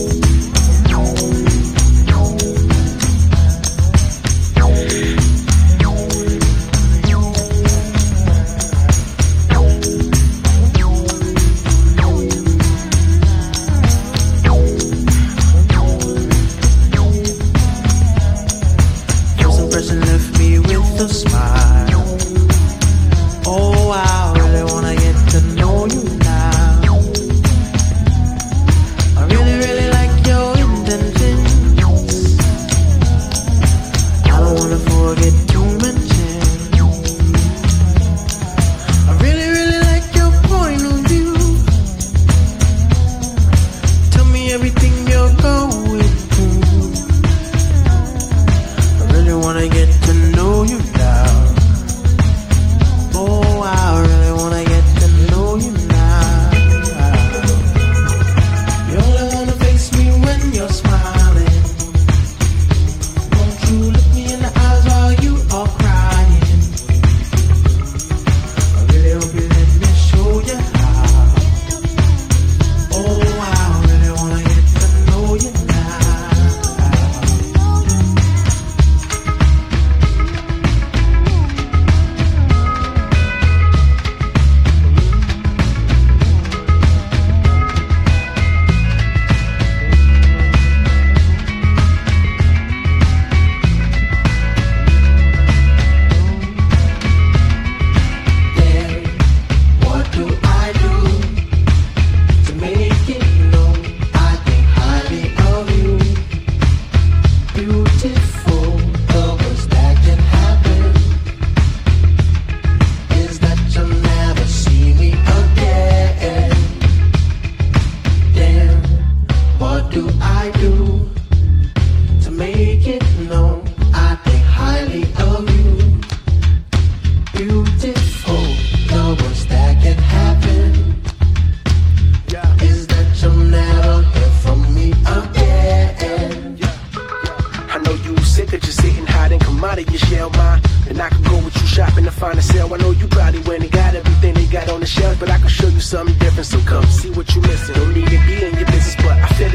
Bye.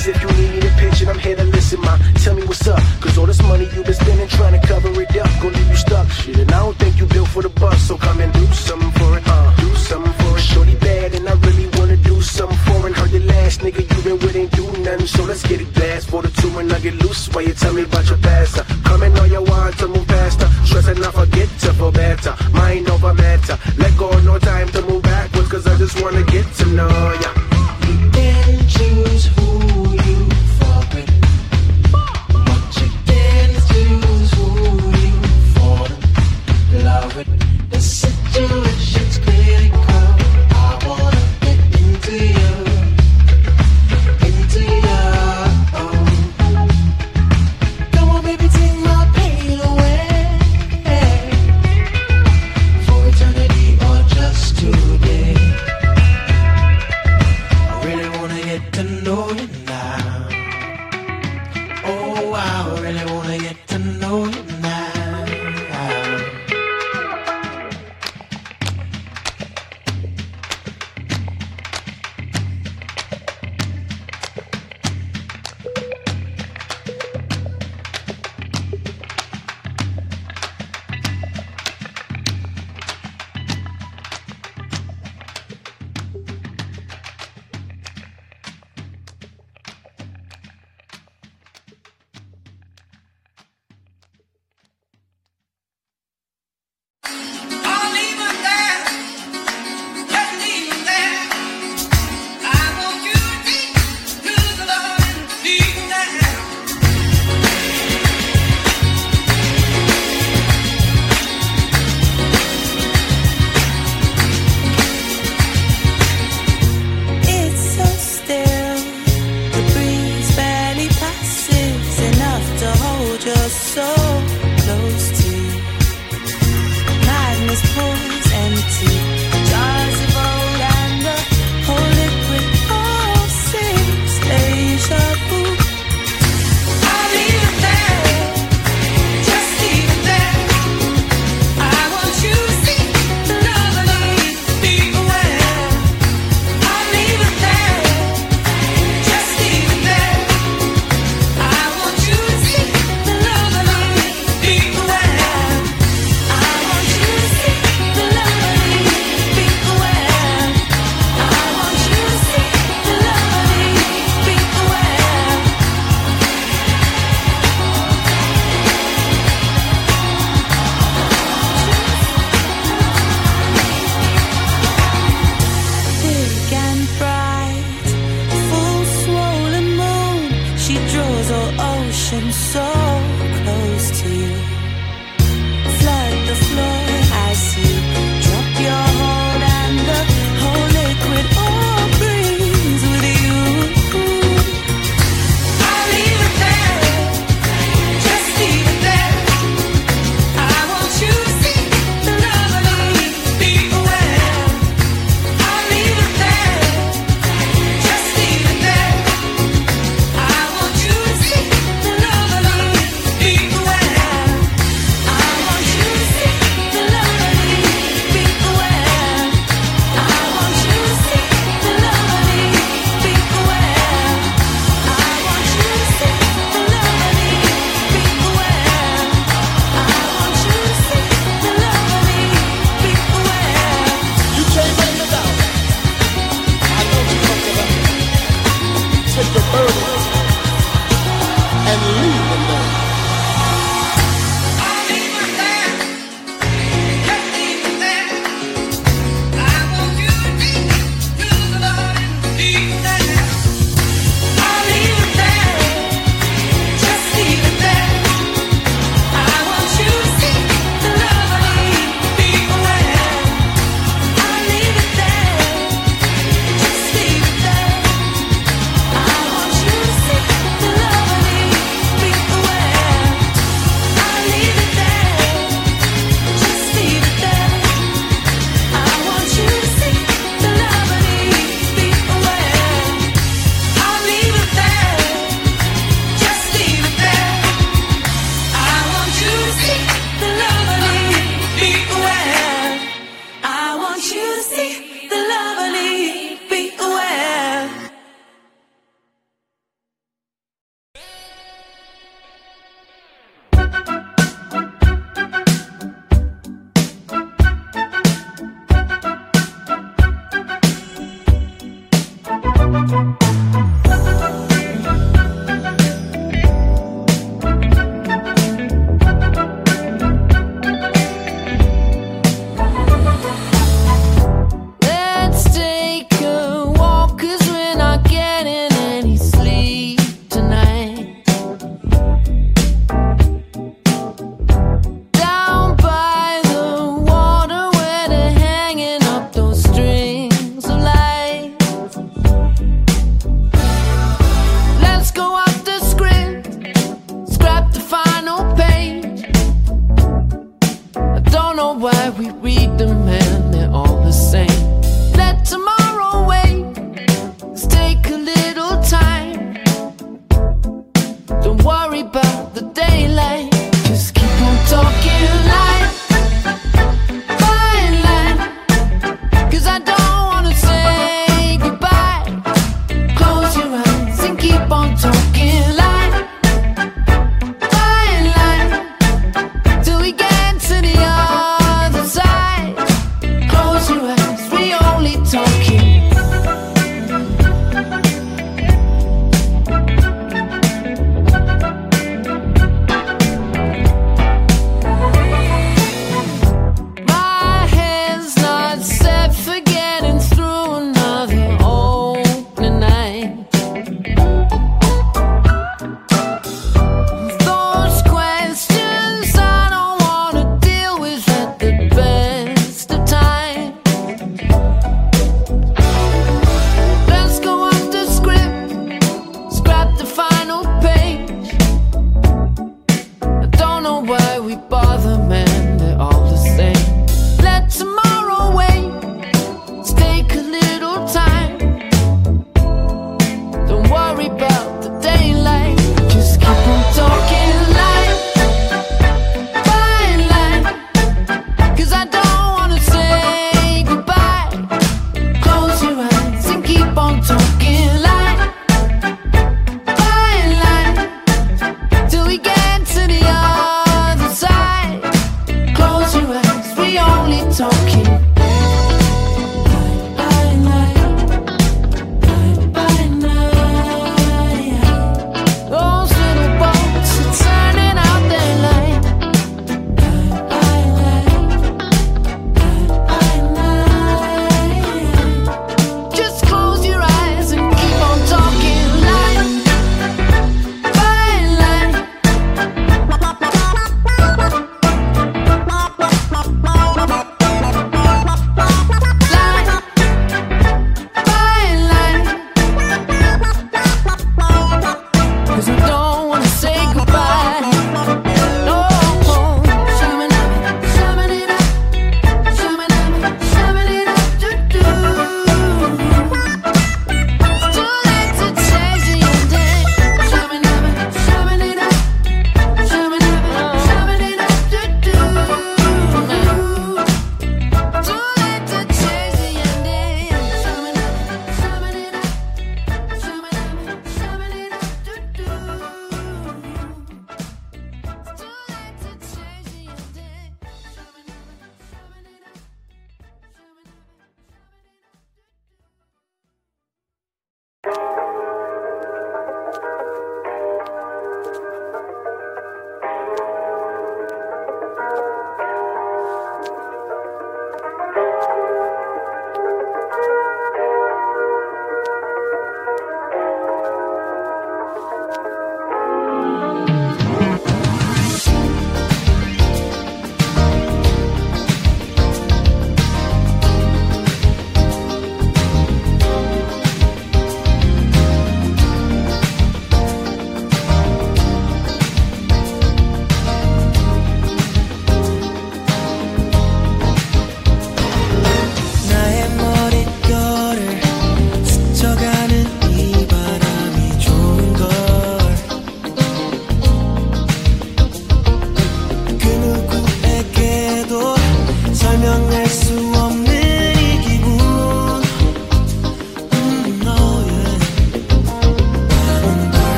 is if you